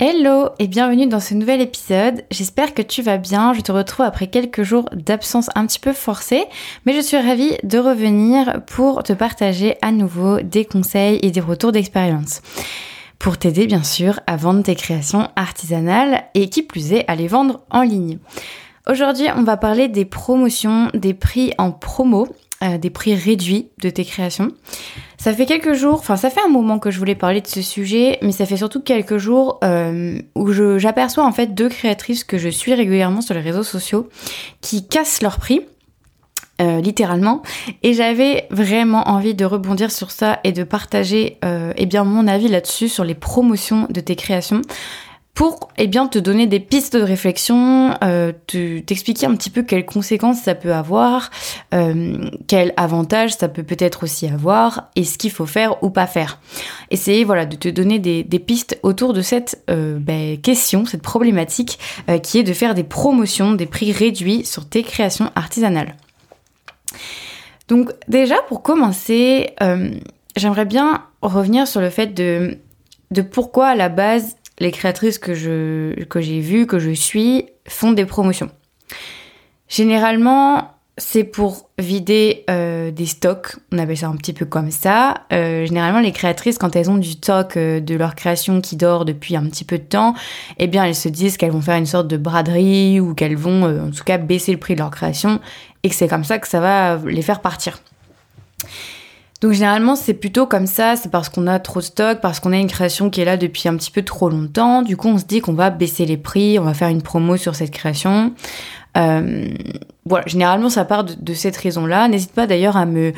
Hello et bienvenue dans ce nouvel épisode. J'espère que tu vas bien. Je te retrouve après quelques jours d'absence un petit peu forcée, mais je suis ravie de revenir pour te partager à nouveau des conseils et des retours d'expérience. Pour t'aider bien sûr à vendre tes créations artisanales et qui plus est à les vendre en ligne. Aujourd'hui, on va parler des promotions, des prix en promo euh, des prix réduits de tes créations. Ça fait quelques jours, enfin ça fait un moment que je voulais parler de ce sujet, mais ça fait surtout quelques jours euh, où j'aperçois en fait deux créatrices que je suis régulièrement sur les réseaux sociaux qui cassent leur prix. Euh, littéralement et j'avais vraiment envie de rebondir sur ça et de partager eh bien mon avis là-dessus sur les promotions de tes créations pour eh bien, te donner des pistes de réflexion, euh, t'expliquer un petit peu quelles conséquences ça peut avoir, euh, quels avantages ça peut peut-être aussi avoir, et ce qu'il faut faire ou pas faire. Essayer voilà, de te donner des, des pistes autour de cette euh, ben, question, cette problématique, euh, qui est de faire des promotions, des prix réduits sur tes créations artisanales. Donc déjà, pour commencer, euh, j'aimerais bien revenir sur le fait de, de pourquoi à la base les créatrices que je que j'ai vues, que je suis, font des promotions. Généralement, c'est pour vider euh, des stocks, on appelle ça un petit peu comme ça. Euh, généralement, les créatrices, quand elles ont du stock euh, de leur création qui dort depuis un petit peu de temps, eh bien, elles se disent qu'elles vont faire une sorte de braderie ou qu'elles vont, en tout cas, baisser le prix de leur création et que c'est comme ça que ça va les faire partir. Donc généralement c'est plutôt comme ça, c'est parce qu'on a trop de stock, parce qu'on a une création qui est là depuis un petit peu trop longtemps. Du coup on se dit qu'on va baisser les prix, on va faire une promo sur cette création. Euh, voilà, généralement ça part de, cette raison-là. N'hésite pas d'ailleurs à me,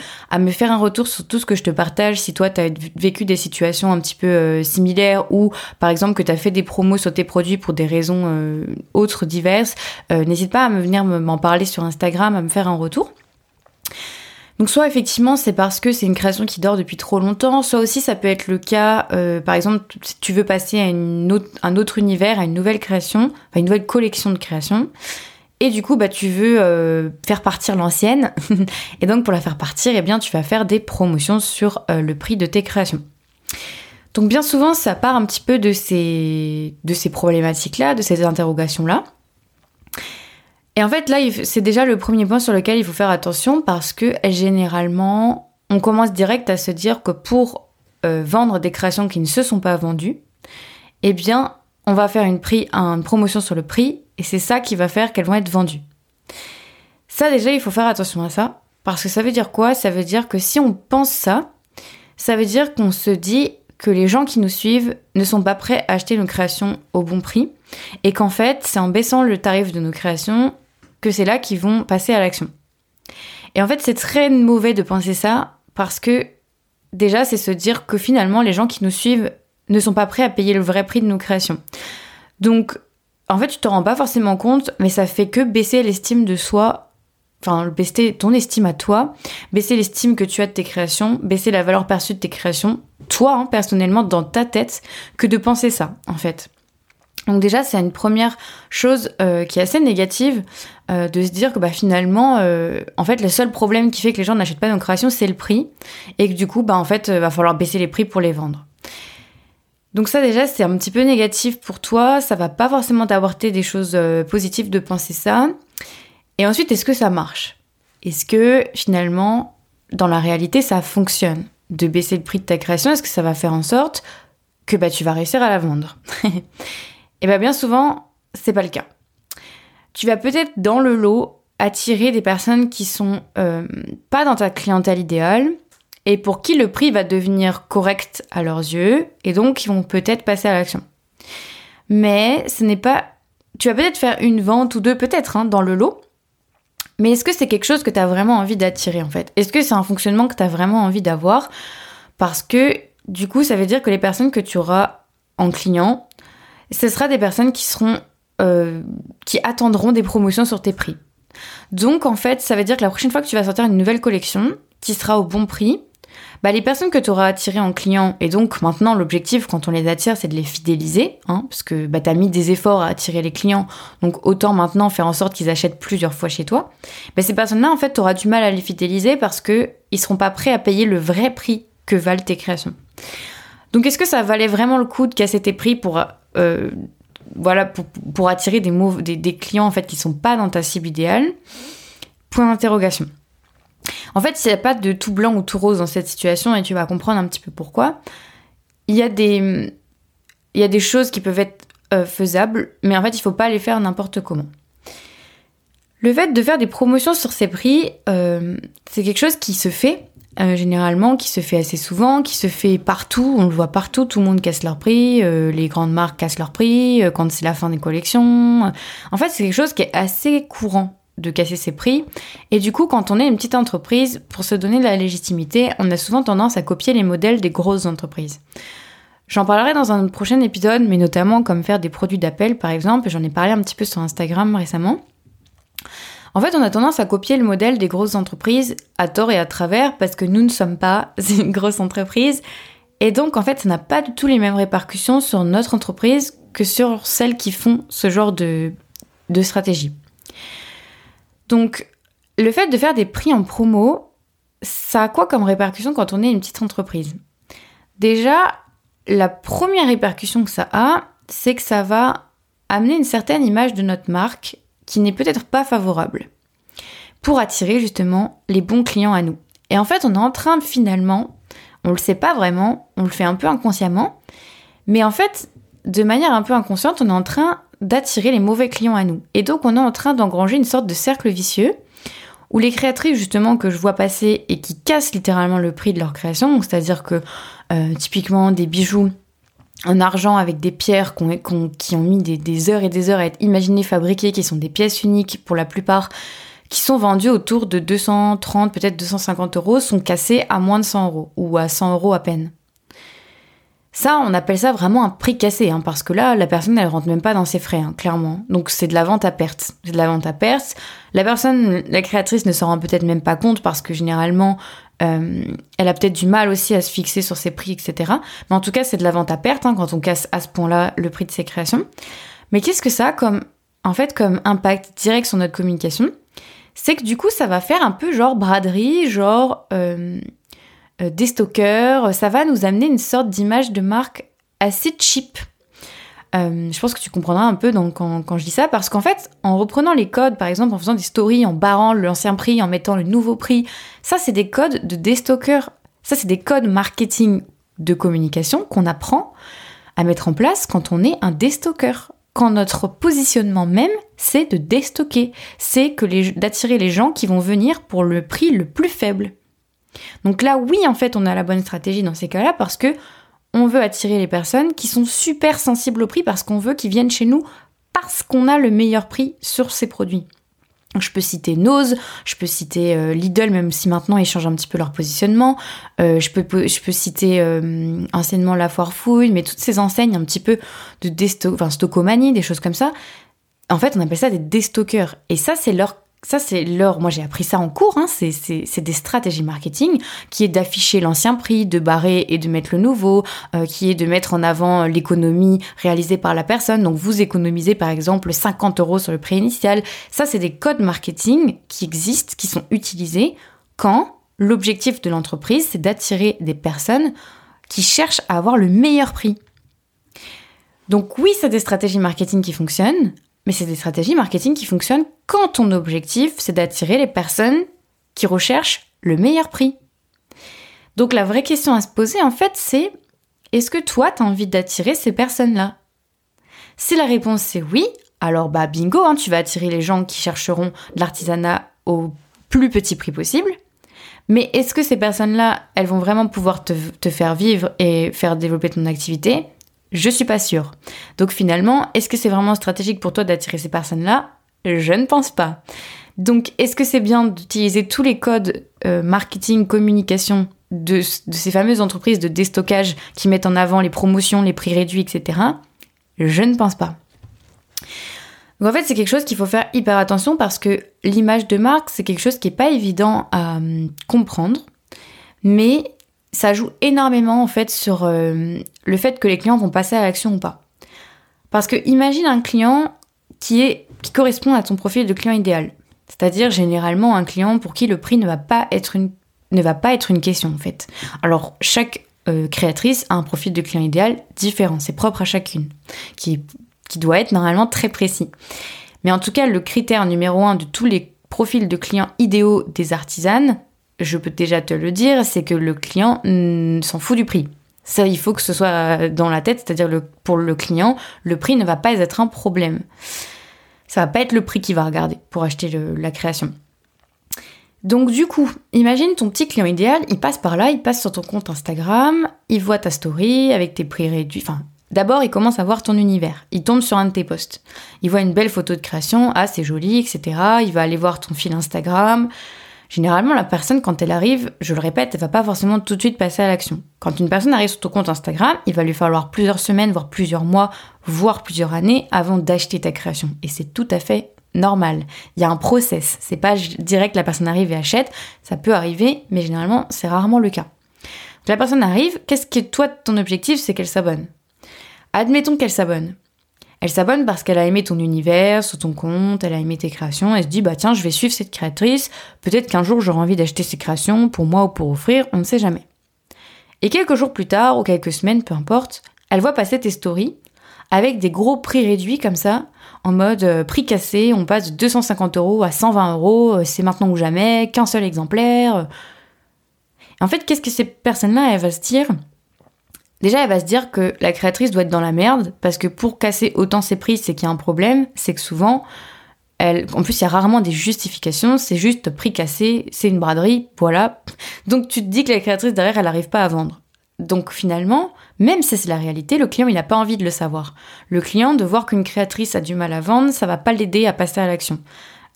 faire un retour sur tout ce que je te partage si toi tu as vécu des situations un petit peu euh, similaires ou par exemple que tu as fait des promos sur tes produits pour des raisons euh, autres diverses. N'hésite pas à me venir m'en parler sur Instagram, à me faire un retour. Donc soit effectivement c'est parce que c'est une création qui dort depuis trop longtemps, soit aussi ça peut être le cas, euh, par exemple, si tu veux passer à un autre univers, à une nouvelle création, enfin une nouvelle collection de créations, et du coup bah tu veux euh, faire partir l'ancienne, et donc pour la faire partir, eh bien tu vas faire des promotions sur euh, le prix de tes créations. Donc bien souvent ça part un petit peu de ces, de ces problématiques-là, de ces interrogations-là. Et en fait, là, c'est déjà le premier point sur lequel il faut faire attention parce que généralement, on commence direct à se dire que pour euh, vendre des créations qui ne se sont pas vendues, eh bien, on va faire une, prix, une promotion sur le prix et c'est ça qui va faire qu'elles vont être vendues. Ça, déjà, il faut faire attention à ça parce que ça veut dire quoi? Ça veut dire que si on pense ça, ça veut dire qu'on se dit que les gens qui nous suivent ne sont pas prêts à acheter nos créations au bon prix et qu'en fait, c'est en baissant le tarif de nos créations que c'est là qu'ils vont passer à l'action. Et en fait, c'est très mauvais de penser ça parce que déjà, c'est se dire que finalement, les gens qui nous suivent ne sont pas prêts à payer le vrai prix de nos créations. Donc, en fait, tu te rends pas forcément compte, mais ça fait que baisser l'estime de soi, enfin, baisser ton estime à toi, baisser l'estime que tu as de tes créations, baisser la valeur perçue de tes créations, toi, hein, personnellement, dans ta tête, que de penser ça, en fait. Donc déjà, c'est une première chose euh, qui est assez négative euh, de se dire que bah, finalement, euh, en fait, le seul problème qui fait que les gens n'achètent pas nos créations, c'est le prix, et que du coup, bah, en fait, va falloir baisser les prix pour les vendre. Donc ça déjà, c'est un petit peu négatif pour toi, ça va pas forcément t'apporter des choses positives de penser ça. Et ensuite, est-ce que ça marche? Est-ce que finalement, dans la réalité, ça fonctionne? De baisser le prix de ta création Est-ce que ça va faire en sorte que bah, tu vas réussir à la vendre? Et bien, bien souvent, c'est pas le cas. Tu vas peut-être dans le lot attirer des personnes qui sont euh, pas dans ta clientèle idéale et pour qui le prix va devenir correct à leurs yeux et donc ils vont peut-être passer à l'action. Mais ce n'est pas. Tu vas peut-être faire une vente ou deux, peut-être, hein, dans le lot. Mais est-ce que c'est quelque chose que tu as vraiment envie d'attirer en fait? Est-ce que c'est un fonctionnement que tu as vraiment envie d'avoir? Parce que du coup, ça veut dire que les personnes que tu auras en client ce sera des personnes qui seront euh, qui attendront des promotions sur tes prix. Donc en fait, ça veut dire que la prochaine fois que tu vas sortir une nouvelle collection qui sera au bon prix, bah, les personnes que tu auras attirées en client, et donc maintenant l'objectif quand on les attire c'est de les fidéliser, hein, parce que bah, tu as mis des efforts à attirer les clients, donc autant maintenant faire en sorte qu'ils achètent plusieurs fois chez toi, bah, ces personnes-là en fait tu auras du mal à les fidéliser parce qu'ils seront pas prêts à payer le vrai prix que valent tes créations. Donc est-ce que ça valait vraiment le coup de casser tes prix pour, euh, attirer des, clients en fait qui sont pas dans ta cible idéale? Point d'interrogation. En fait, il n'y a pas de tout blanc ou tout rose dans cette situation et tu vas comprendre un petit peu pourquoi. Il y a des, choses qui peuvent être euh, faisables, mais en fait, il faut pas les faire n'importe comment. Le fait de faire des promotions sur ces prix, euh, c'est quelque chose qui se fait euh, généralement, qui se fait assez souvent, qui se fait partout, on le voit partout, tout le monde casse leur prix, euh, les grandes marques cassent leur prix euh, quand c'est la fin des collections. En fait, c'est quelque chose qui est assez courant de casser ses prix. Et du coup, quand on est une petite entreprise, pour se donner de la légitimité, on a souvent tendance à copier les modèles des grosses entreprises. J'en parlerai dans un prochain épisode, mais notamment comme faire des produits d'appel par exemple, j'en ai parlé un petit peu sur Instagram récemment. En fait, on a tendance à copier le modèle des grosses entreprises à tort et à travers parce que nous ne sommes pas une grosse entreprise. Et donc, en fait, ça n'a pas du tout les mêmes répercussions sur notre entreprise que sur celles qui font ce genre de, stratégie. Donc, le fait de faire des prix en promo, ça a quoi comme répercussion quand on est une petite entreprise? Déjà, la première répercussion que ça a, c'est que ça va amener une certaine image de notre marque qui n'est peut-être pas favorable pour attirer justement les bons clients à nous. Et en fait, on est en train finalement, on le sait pas vraiment, on le fait un peu inconsciemment, mais en fait, de manière un peu inconsciente, on est en train d'attirer les mauvais clients à nous. Et donc, on est en train d'engranger une sorte de cercle vicieux où les créatrices justement que je vois passer et qui cassent littéralement le prix de leur création, c'est-à-dire que euh, typiquement des bijoux en argent avec des pierres qui ont mis des, heures et des heures à être imaginées, fabriquées, qui sont des pièces uniques pour la plupart, qui sont vendues autour de 230, peut-être 250 euros, sont cassées à moins de 100 euros ou à 100 euros à peine. Ça, on appelle ça vraiment un prix cassé, hein, parce que là, la personne, elle rentre même pas dans ses frais, hein, clairement. Donc c'est de la vente à perte. C'est de la vente à perte. La personne, la créatrice ne s'en rend peut-être même pas compte, parce que généralement, euh, elle a peut-être du mal aussi à se fixer sur ses prix, etc. Mais en tout cas, c'est de la vente à perte hein, quand on casse à ce point-là le prix de ses créations. Mais qu'est-ce que ça a comme, en fait, comme impact direct sur notre communication? C'est que du coup, ça va faire un peu genre braderie, genre euh, des stockers. Ça va nous amener une sorte d'image de marque assez cheap euh, je pense que tu comprendras un peu donc, quand, je dis ça, parce qu'en fait, en reprenant les codes, par exemple, en faisant des stories, en barrant l'ancien prix, en mettant le nouveau prix, ça, c'est des codes de déstocker. Ça, c'est des codes marketing de communication qu'on apprend à mettre en place quand on est un déstocker. Quand notre positionnement même, c'est de déstocker. C'est que d'attirer les gens qui vont venir pour le prix le plus faible. Donc là, oui, en fait, on a la bonne stratégie dans ces cas-là parce que on veut attirer les personnes qui sont super sensibles au prix parce qu'on veut qu'ils viennent chez nous parce qu'on a le meilleur prix sur ces produits. Je peux citer Nose, je peux citer euh, Lidl, même si maintenant ils changent un petit peu leur positionnement. Euh, je, peux, citer euh, anciennement La Foire Fouille, mais toutes ces enseignes un petit peu de desto enfin, stockomanie, des choses comme ça. En fait, on appelle ça des destockers. Et ça, c'est leur ça c'est leur, moi j'ai appris ça en cours, hein, c'est des stratégies marketing qui est d'afficher l'ancien prix, de barrer et de mettre le nouveau, euh, qui est de mettre en avant l'économie réalisée par la personne. Donc vous économisez par exemple 50 euros sur le prix initial. Ça c'est des codes marketing qui existent, qui sont utilisés quand l'objectif de l'entreprise c'est d'attirer des personnes qui cherchent à avoir le meilleur prix. Donc oui, c'est des stratégies marketing qui fonctionnent, mais c'est des stratégies marketing qui fonctionnent quand ton objectif, c'est d'attirer les personnes qui recherchent le meilleur prix. Donc la vraie question à se poser, en fait, c'est est-ce que toi, tu as envie d'attirer ces personnes-là? Si la réponse c'est oui, alors bah bingo, hein, tu vas attirer les gens qui chercheront de l'artisanat au plus petit prix possible. Mais est-ce que ces personnes-là, elles vont vraiment pouvoir te, te faire vivre et faire développer ton activité? Je suis pas sûre. Donc finalement, est-ce que c'est vraiment stratégique pour toi d'attirer ces personnes-là? Je ne pense pas. Donc est-ce que c'est bien d'utiliser tous les codes euh, marketing, communication de, ces fameuses entreprises de déstockage qui mettent en avant les promotions, les prix réduits, etc. Je ne pense pas. Donc en fait, c'est quelque chose qu'il faut faire hyper attention parce que l'image de marque, c'est quelque chose qui n'est pas évident à hum, comprendre, mais ça joue énormément en fait sur euh, le fait que les clients vont passer à l'action ou pas. Parce que imagine un client qui correspond à ton profil de client idéal. C'est-à-dire généralement un client pour qui le prix ne va pas être une question en fait. Alors chaque euh, créatrice a un profil de client idéal différent, c'est propre à chacune, qui, qui doit être normalement très précis. Mais en tout cas, le critère numéro un de tous les profils de clients idéaux des artisanes, je peux déjà te le dire, c'est que le client s'en fout du prix. Ça, il faut que ce soit dans la tête, c'est-à-dire pour le client, le prix ne va pas être un problème. Ça va pas être le prix qu'il va regarder pour acheter la création. Donc du coup, imagine ton petit client idéal, il passe par là, il passe sur ton compte Instagram, il voit ta story avec tes prix réduits. Enfin, d'abord, il commence à voir ton univers. Il tombe sur un de tes posts. Il voit une belle photo de création, ah c'est joli, etc. Il va aller voir ton fil Instagram. Généralement, la personne, quand elle arrive, je le répète, elle va pas forcément tout de suite passer à l'action. Quand une personne arrive sur ton compte Instagram, il va lui falloir plusieurs semaines, voire plusieurs mois, voire plusieurs années avant d'acheter ta création. Et c'est tout à fait normal. Il y a un process. C'est pas direct la personne arrive et achète. Ça peut arriver, mais généralement, c'est rarement le cas. la personne arrive, qu'est-ce que toi, ton objectif, c'est qu'elle s'abonne? Admettons qu'elle s'abonne. Elle s'abonne parce qu'elle a aimé ton univers, sur ton compte, elle a aimé tes créations, elle se dit bah tiens, je vais suivre cette créatrice, peut-être qu'un jour j'aurai envie d'acheter ses créations pour moi ou pour offrir, on ne sait jamais. Et quelques jours plus tard, ou quelques semaines, peu importe, elle voit passer tes stories avec des gros prix réduits comme ça, en mode euh, prix cassé, on passe de 250 euros à 120 euros, euh, c'est maintenant ou jamais, qu'un seul exemplaire. En fait, qu'est-ce que ces personnes-là, elles vont se dire? Déjà, elle va se dire que la créatrice doit être dans la merde, parce que pour casser autant ses prix, c'est qu'il y a un problème, c'est que souvent, elle, en plus, il y a rarement des justifications, c'est juste prix cassé, c'est une braderie, voilà. Donc tu te dis que la créatrice derrière, elle n'arrive pas à vendre. Donc finalement, même si c'est la réalité, le client, il n'a pas envie de le savoir. Le client, de voir qu'une créatrice a du mal à vendre, ça va pas l'aider à passer à l'action.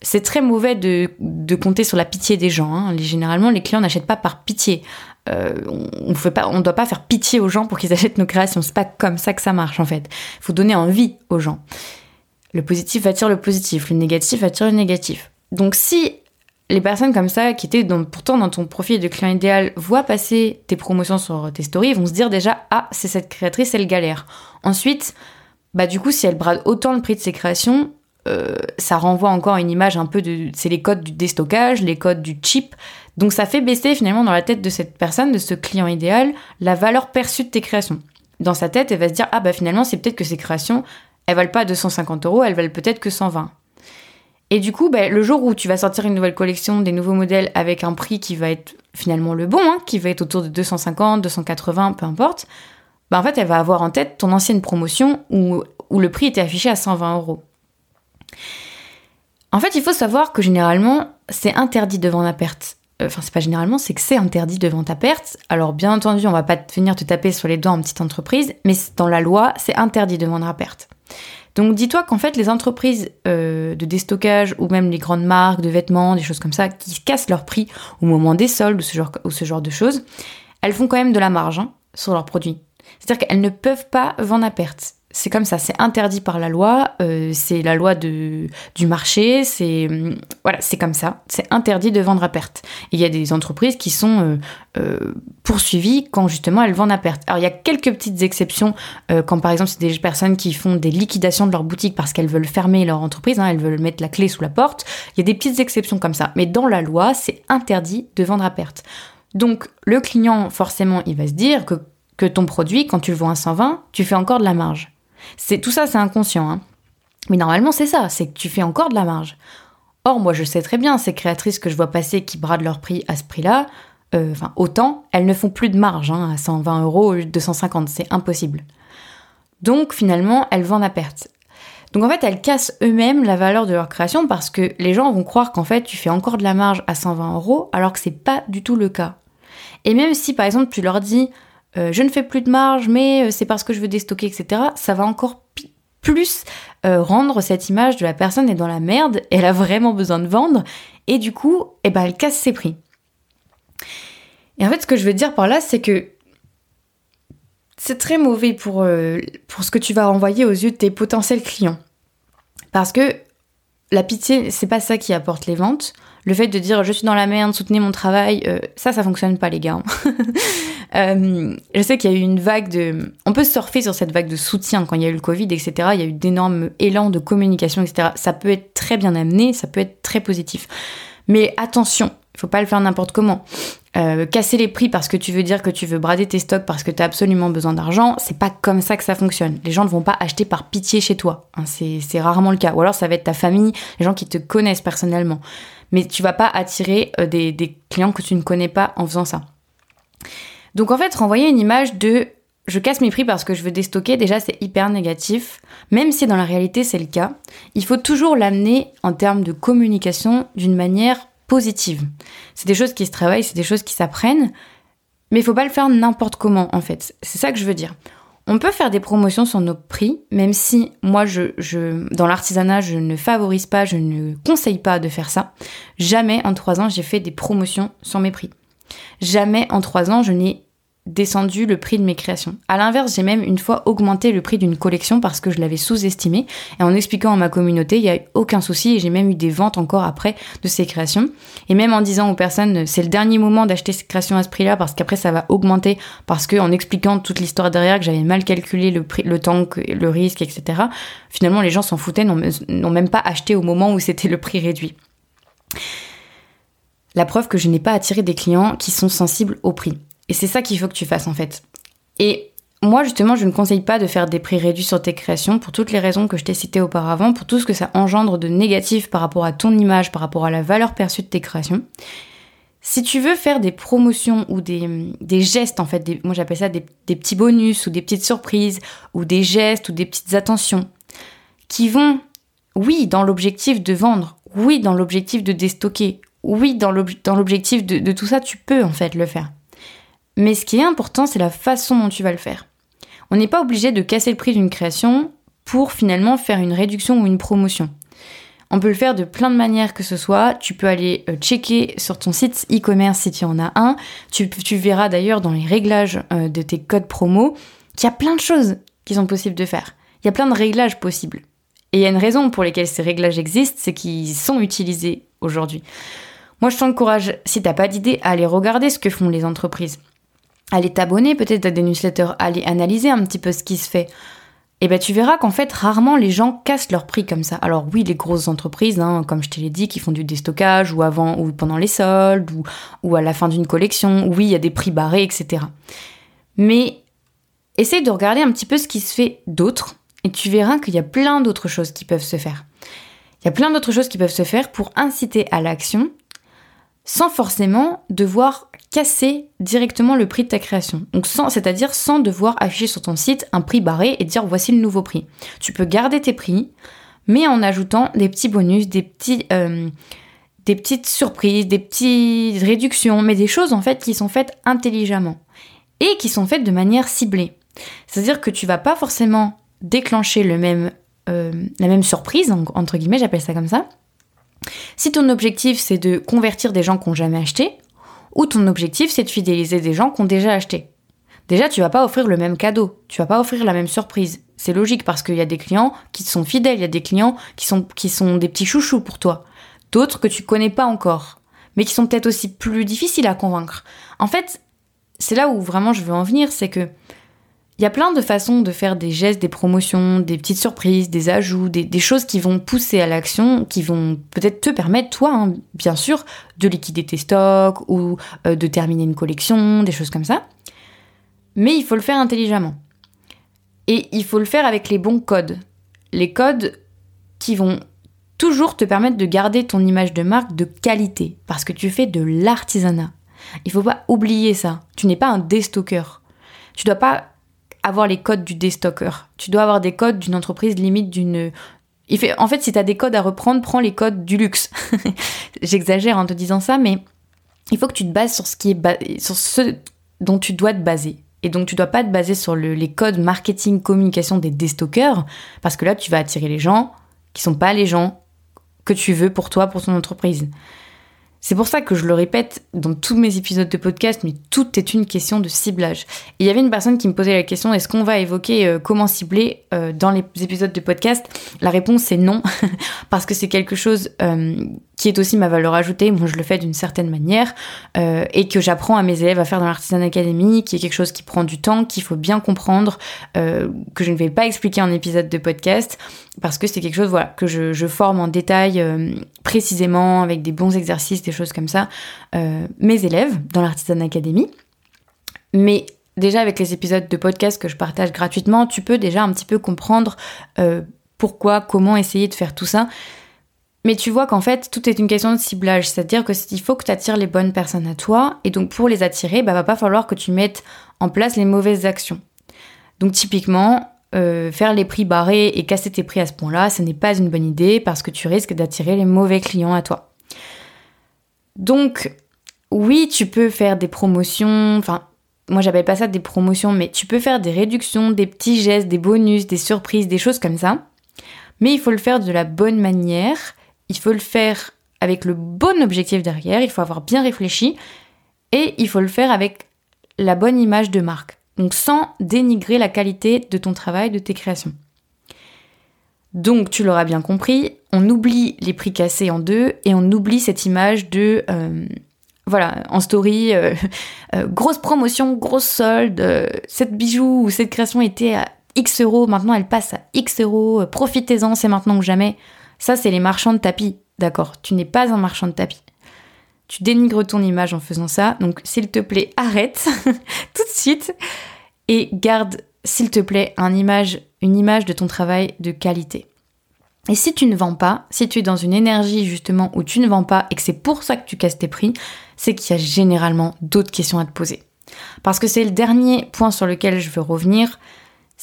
C'est très mauvais de, compter sur la pitié des gens. Hein. Généralement, les clients n'achètent pas par pitié. Euh, on ne doit pas faire pitié aux gens pour qu'ils achètent nos créations. C'est pas comme ça que ça marche en fait. Il faut donner envie aux gens. Le positif attire le positif, le négatif attire le négatif. Donc si les personnes comme ça, qui étaient pourtant dans ton profil de client idéal, voient passer tes promotions sur tes stories, vont se dire déjà ah c'est cette créatrice, elle galère. Ensuite, bah du coup si elle brade autant le prix de ses créations, euh, ça renvoie encore une image un peu de c'est les codes du déstockage, les codes du cheap. Donc ça fait baisser finalement dans la tête de cette personne, de ce client idéal, la valeur perçue de tes créations. Dans sa tête, elle va se dire ah bah finalement c'est peut-être que ces créations elles valent pas 250 euros, elles valent peut-être que 120. Et du coup, bah, le jour où tu vas sortir une nouvelle collection, des nouveaux modèles avec un prix qui va être finalement le bon, hein, qui va être autour de 250, 280, peu importe, bah en fait, elle va avoir en tête ton ancienne promotion où, où le prix était affiché à 120 euros. En fait, il faut savoir que généralement, c'est interdit de vendre à perte. Euh, enfin, c'est pas généralement, c'est que c'est interdit de vendre à perte. Alors, bien entendu, on va pas venir te taper sur les doigts en petite entreprise, mais dans la loi, c'est interdit de vendre à perte. Donc dis-toi qu'en fait les entreprises euh, de déstockage ou même les grandes marques de vêtements, des choses comme ça, qui cassent leur prix au moment des soldes ou ce genre, ou ce genre de choses, elles font quand même de la marge hein, sur leurs produits. C'est-à-dire qu'elles ne peuvent pas vendre à perte c'est comme ça, c'est interdit par la loi, euh, c'est la loi du marché, c'est hum, voilà, c'est comme ça, c'est interdit de vendre à perte. il y a des entreprises qui sont euh, euh, poursuivies quand justement elles vendent à perte. Alors il y a quelques petites exceptions, quand par exemple c'est des personnes qui font des liquidations de leur boutique parce qu'elles veulent fermer leur entreprise, hein, elles veulent mettre la clé sous la porte. Il y a des petites exceptions comme ça, mais dans la loi c'est interdit de vendre à perte. Donc le client forcément il va se dire que que ton produit, quand tu le vends à 120, tu fais encore de la marge. C'est tout ça, c'est inconscient. Hein. Mais normalement, c'est ça, c'est que tu fais encore de la marge. Or, moi, je sais très bien, ces créatrices que je vois passer qui bradent leur prix à ce prix-là, euh, enfin, autant, elles ne font plus de marge hein, à 120 euros ou 250, c'est impossible. Donc, finalement, elles vendent à perte. Donc, en fait, elles cassent eux-mêmes la valeur de leur création parce que les gens vont croire qu'en fait, tu fais encore de la marge à 120 euros alors que c'est pas du tout le cas. Et même si, par exemple, tu leur dis, euh, je ne fais plus de marge, mais euh, c'est parce que je veux déstocker, etc., ça va encore plus euh, rendre cette image de la personne est dans la merde, elle a vraiment besoin de vendre, et du coup, eh ben, elle casse ses prix. Et en fait, ce que je veux dire par là, c'est que c'est très mauvais pour, ce que tu vas envoyer aux yeux de tes potentiels clients. Parce que la pitié, c'est pas ça qui apporte les ventes. Le fait de dire je suis dans la merde, soutenez mon travail, ça, ça fonctionne pas, les gars. Euh, je sais qu'il y a eu une vague de... On peut surfer sur cette vague de soutien quand il y a eu le Covid, etc. Il y a eu d'énormes élans de communication, etc. Ça peut être très bien amené, ça peut être très positif. Mais attention, il faut pas le faire n'importe comment. euh, casser les prix parce que tu veux dire que tu veux brader tes stocks parce que tu as absolument besoin d'argent, c'est pas comme ça que ça fonctionne. Les gens ne vont pas acheter par pitié chez toi. Hein, c'est rarement le cas. Ou alors ça va être ta famille, les gens qui te connaissent personnellement. Mais tu vas pas attirer euh, des, clients que tu ne connais pas en faisant ça. Donc en fait, renvoyer une image de je casse mes prix parce que je veux déstocker, déjà c'est hyper négatif. Même si dans la réalité c'est le cas, il faut toujours l'amener en termes de communication d'une manière positive. C'est des choses qui se travaillent, c'est des choses qui s'apprennent, mais il faut pas le faire n'importe comment en fait. C'est ça que je veux dire. On peut faire des promotions sur nos prix, même si moi, je, dans l'artisanat, je ne favorise pas, je ne conseille pas de faire ça. Jamais en trois ans, j'ai fait des promotions sur mes prix. Jamais en trois ans, je n'ai descendu le prix de mes créations. À l'inverse, j'ai même une fois augmenté le prix d'une collection parce que je l'avais sous-estimé. Et en expliquant à ma communauté, il n'y a eu aucun souci et j'ai même eu des ventes encore après de ces créations. Et même en disant aux personnes, c'est le dernier moment d'acheter ces créations à ce prix-là parce qu'après ça va augmenter parce que en expliquant toute l'histoire derrière que j'avais mal calculé le prix, le temps, le risque, etc. Finalement, les gens s'en foutaient, n'ont même pas acheté au moment où c'était le prix réduit. La preuve que je n'ai pas attiré des clients qui sont sensibles au prix. Et c'est ça qu'il faut que tu fasses en fait. Et moi justement, je ne conseille pas de faire des prix réduits sur tes créations pour toutes les raisons que je t'ai citées auparavant, pour tout ce que ça engendre de négatif par rapport à ton image, par rapport à la valeur perçue de tes créations. Si tu veux faire des promotions ou des, gestes, en fait, des, moi j'appelle ça des, des, petits bonus ou des petites surprises ou des gestes ou des petites attentions qui vont, oui, dans l'objectif de vendre, oui, dans l'objectif de déstocker, oui, dans l'objectif de tout ça, tu peux en fait le faire. Mais ce qui est important, c'est la façon dont tu vas le faire. On n'est pas obligé de casser le prix d'une création pour finalement faire une réduction ou une promotion. On peut le faire de plein de manières que ce soit. Tu peux aller euh, checker sur ton site e-commerce si tu en as un. Tu, verras d'ailleurs dans les réglages euh, de tes codes promo qu'il y a plein de choses qui sont possibles de faire. Il y a plein de réglages possibles. Et il y a une raison pour laquelle ces réglages existent, c'est qu'ils sont utilisés aujourd'hui. Moi, je t'encourage, si t'as pas d'idée, à aller regarder ce que font les entreprises aller t'abonner peut-être à des newsletters, aller analyser un petit peu ce qui se fait, et eh ben tu verras qu'en fait rarement les gens cassent leur prix comme ça. Alors oui, les grosses entreprises, hein, comme je te l'ai dit, qui font du déstockage ou avant ou pendant les soldes ou, ou à la fin d'une collection, oui, il y a des prix barrés, etc. Mais essaye de regarder un petit peu ce qui se fait d'autre et tu verras qu'il y a plein d'autres choses qui peuvent se faire. Il y a plein d'autres choses qui peuvent se faire pour inciter à l'action sans forcément devoir casser directement le prix de ta création. C'est-à-dire sans devoir afficher sur ton site un prix barré et dire voici le nouveau prix. Tu peux garder tes prix, mais en ajoutant des petits bonus, des petits, euh, des petites surprises, des petites réductions, mais des choses en fait qui sont faites intelligemment et qui sont faites de manière ciblée. C'est-à-dire que tu vas pas forcément déclencher le même, euh, la même surprise entre guillemets, j'appelle ça comme ça. Si ton objectif c'est de convertir des gens qui n'ont jamais acheté, ou ton objectif c'est de fidéliser des gens qui ont déjà acheté. Déjà, tu vas pas offrir le même cadeau, tu vas pas offrir la même surprise. C'est logique parce qu'il y a des clients qui sont fidèles, il y a des clients qui sont, qui sont des petits chouchous pour toi, d'autres que tu connais pas encore, mais qui sont peut-être aussi plus difficiles à convaincre. En fait, c'est là où vraiment je veux en venir, c'est que il y a plein de façons de faire des gestes, des promotions, des petites surprises, des ajouts, des, choses qui vont pousser à l'action, qui vont peut-être te permettre, toi, hein, bien sûr, de liquider tes stocks ou euh, de terminer une collection, des choses comme ça. Mais il faut le faire intelligemment. Et il faut le faire avec les bons codes. Les codes qui vont toujours te permettre de garder ton image de marque de qualité, parce que tu fais de l'artisanat. Il faut pas oublier ça. Tu n'es pas un déstocker. Tu dois pas avoir les codes du déstocker. Tu dois avoir des codes d'une entreprise limite d'une... En fait, si tu as des codes à reprendre, prends les codes du luxe. J'exagère en te disant ça, mais il faut que tu te bases sur ce, qui est sur ce dont tu dois te baser. Et donc, tu dois pas te baser sur les codes marketing, communication des déstockers, parce que là, tu vas attirer les gens qui sont pas les gens que tu veux pour toi, pour ton entreprise. C'est pour ça que je le répète dans tous mes épisodes de podcast, mais tout est une question de ciblage. Il y avait une personne qui me posait la question est-ce qu'on va évoquer euh, comment cibler euh, dans les épisodes de podcast? La réponse est non, parce que c'est quelque chose euh, qui est aussi ma valeur ajoutée. Moi, je le fais d'une certaine manière euh, et que j'apprends à mes élèves à faire dans l'Artisan Academy, qui est quelque chose qui prend du temps, qu'il faut bien comprendre, euh, que je ne vais pas expliquer en épisode de podcast parce que c'est quelque chose voilà que je, forme en détail euh, précisément avec des bons exercices, des choses comme ça, mes élèves dans l'Artisan Academy. Mais déjà avec les épisodes de podcast que je partage gratuitement, tu peux déjà un petit peu comprendre pourquoi, comment essayer de faire tout ça. Mais tu vois qu'en fait, tout est une question de ciblage. C'est-à-dire que il faut que tu attires les bonnes personnes à toi. Et donc, pour les attirer, bah, va pas falloir que tu mettes en place les mauvaises actions. Donc, typiquement, euh, faire les prix barrés et casser tes prix à ce point-là, ce n'est pas une bonne idée parce que tu risques d'attirer les mauvais clients à toi. Donc, oui, tu peux faire des promotions, enfin, moi j'appelle pas ça des promotions, mais tu peux faire des réductions, des petits gestes, des bonus, des surprises, des choses comme ça. Mais il faut le faire de la bonne manière, il faut le faire avec le bon objectif derrière, il faut avoir bien réfléchi et il faut le faire avec la bonne image de marque. Donc sans dénigrer la qualité de ton travail, de tes créations. Donc tu l'auras bien compris, on oublie les prix cassés en deux et on oublie cette image de euh, voilà, en story, euh, euh, grosse promotion, grosse solde, cette bijou ou cette création était à X euros, maintenant elle passe à X euros, profitez-en, c'est maintenant ou jamais. Ça, c'est les marchands de tapis, d'accord Tu n'es pas un marchand de tapis. Tu dénigres ton image en faisant ça, donc s'il te plaît, arrête tout de suite et garde, s'il te plaît, une image de ton travail de qualité. Et si tu ne vends pas, si tu es dans une énergie justement où tu ne vends pas et que c'est pour ça que tu casses tes prix, c'est qu'il y a généralement d'autres questions à te poser. Parce que c'est le dernier point sur lequel je veux revenir,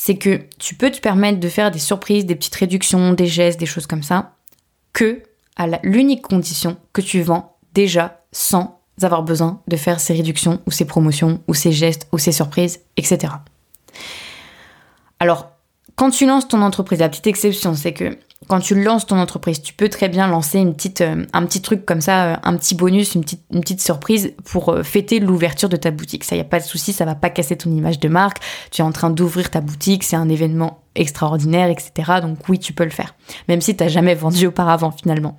c'est que tu peux te permettre de faire des surprises, des petites réductions, des gestes, des choses comme ça, que à l'unique condition que tu vends déjà sans avoir besoin de faire ces réductions ou ces promotions ou ces gestes ou ces surprises, etc. Alors, quand tu lances ton entreprise, la petite exception, c'est que quand tu lances ton entreprise, tu peux très bien lancer une petite, euh, un petit truc comme ça, euh, un petit bonus, une petite, surprise pour euh, fêter l'ouverture de ta boutique. Ça, y a pas de souci, ça va pas casser ton image de marque. Tu es en train d'ouvrir ta boutique, c'est un événement extraordinaire, etc. Donc oui, tu peux le faire, même si tu n'as jamais vendu auparavant finalement.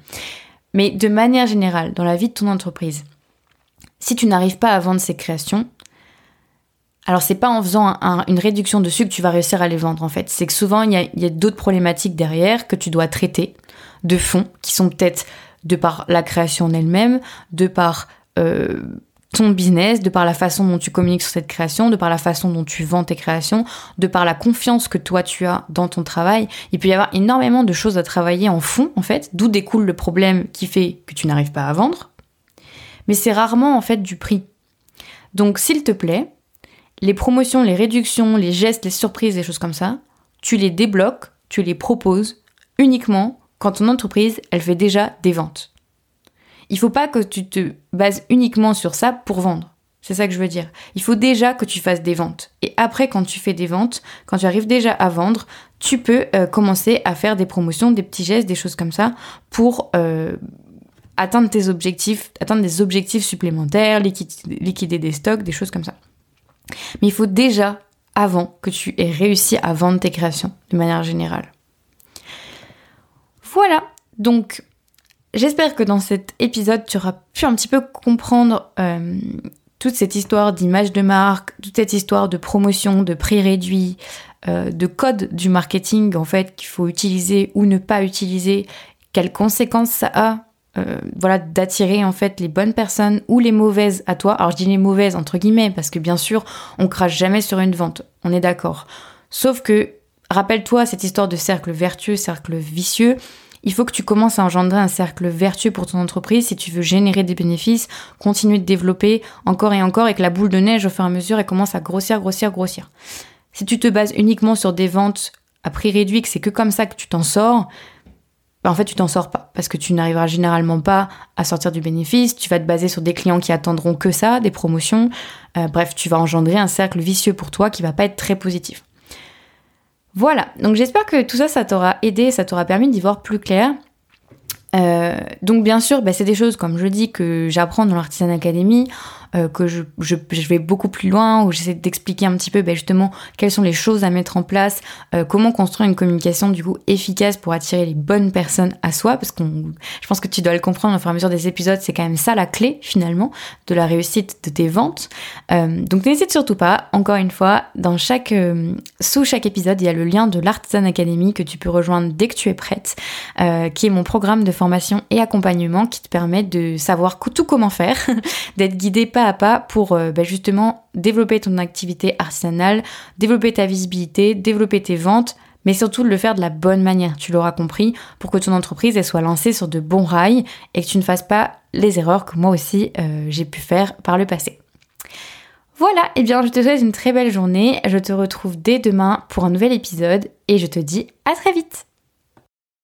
Mais de manière générale, dans la vie de ton entreprise, si tu n'arrives pas à vendre ces créations, alors c'est pas en faisant une réduction dessus que tu vas réussir à les vendre en fait. C'est que souvent il y a, d'autres problématiques derrière que tu dois traiter de fond, qui sont peut-être de par la création en elle-même, de par euh, ton business, de par la façon dont tu communiques sur cette création, de par la façon dont tu vends tes créations, de par la confiance que toi tu as dans ton travail. Il peut y avoir énormément de choses à travailler en fond en fait, d'où découle le problème qui fait que tu n'arrives pas à vendre. Mais c'est rarement en fait du prix. Donc s'il te plaît, les promotions, les réductions, les gestes, les surprises, les choses comme ça, tu les débloques, tu les proposes uniquement quand ton entreprise, elle fait déjà des ventes. Il faut pas que tu te bases uniquement sur ça pour vendre. C'est ça que je veux dire. Il faut déjà que tu fasses des ventes. Et après, quand tu fais des ventes, quand tu arrives déjà à vendre, tu peux euh, commencer à faire des promotions, des petits gestes, des choses comme ça pour euh, atteindre tes objectifs, atteindre des objectifs supplémentaires, liquider des stocks, des choses comme ça. Mais il faut déjà, avant que tu aies réussi à vendre tes créations, de manière générale. Voilà, donc j'espère que dans cet épisode, tu auras pu un petit peu comprendre euh, toute cette histoire d'image de marque, toute cette histoire de promotion, de prix réduit, euh, de code du marketing en fait qu'il faut utiliser ou ne pas utiliser, quelles conséquences ça a euh, voilà, d'attirer en fait les bonnes personnes ou les mauvaises à toi. Alors je dis les mauvaises entre guillemets parce que bien sûr on crache jamais sur une vente, on est d'accord. Sauf que rappelle-toi cette histoire de cercle vertueux, cercle vicieux. Il faut que tu commences à engendrer un cercle vertueux pour ton entreprise si tu veux générer des bénéfices, continuer de développer encore et encore et que la boule de neige au fur et à mesure elle commence à grossir, grossir, grossir. Si tu te bases uniquement sur des ventes à prix réduit, que c'est que comme ça que tu t'en sors, bah, en fait, tu t'en sors pas parce que tu n'arriveras généralement pas à sortir du bénéfice. Tu vas te baser sur des clients qui attendront que ça, des promotions. Euh, bref, tu vas engendrer un cercle vicieux pour toi qui va pas être très positif. Voilà, donc j'espère que tout ça, ça t'aura aidé, ça t'aura permis d'y voir plus clair. Euh, donc bien sûr, bah, c'est des choses, comme je dis, que j'apprends dans l'Artisan Academy. Que je, vais beaucoup plus loin, où j'essaie d'expliquer un petit peu ben, justement quelles sont les choses à mettre en place, comment construire une communication du coup efficace pour attirer les bonnes personnes à soi, parce que je pense que tu dois le comprendre au fur et à mesure des épisodes, c'est quand même ça la clé finalement de la réussite de tes ventes. donc n'hésite surtout pas, encore une fois, dans chaque, sous chaque épisode, il y a le lien de l'Artisan Academy que tu peux rejoindre dès que tu es prête, qui est mon programme de formation et accompagnement qui te permet de savoir tout comment faire, d'être guidé pas à pas pour euh, bah, justement développer ton activité artisanale, développer ta visibilité, développer tes ventes, mais surtout le faire de la bonne manière, tu l'auras compris, pour que ton entreprise soit lancée sur de bons rails et que tu ne fasses pas les erreurs que moi aussi euh, j'ai pu faire par le passé. Voilà, et eh bien je te souhaite une très belle journée, je te retrouve dès demain pour un nouvel épisode et je te dis à très vite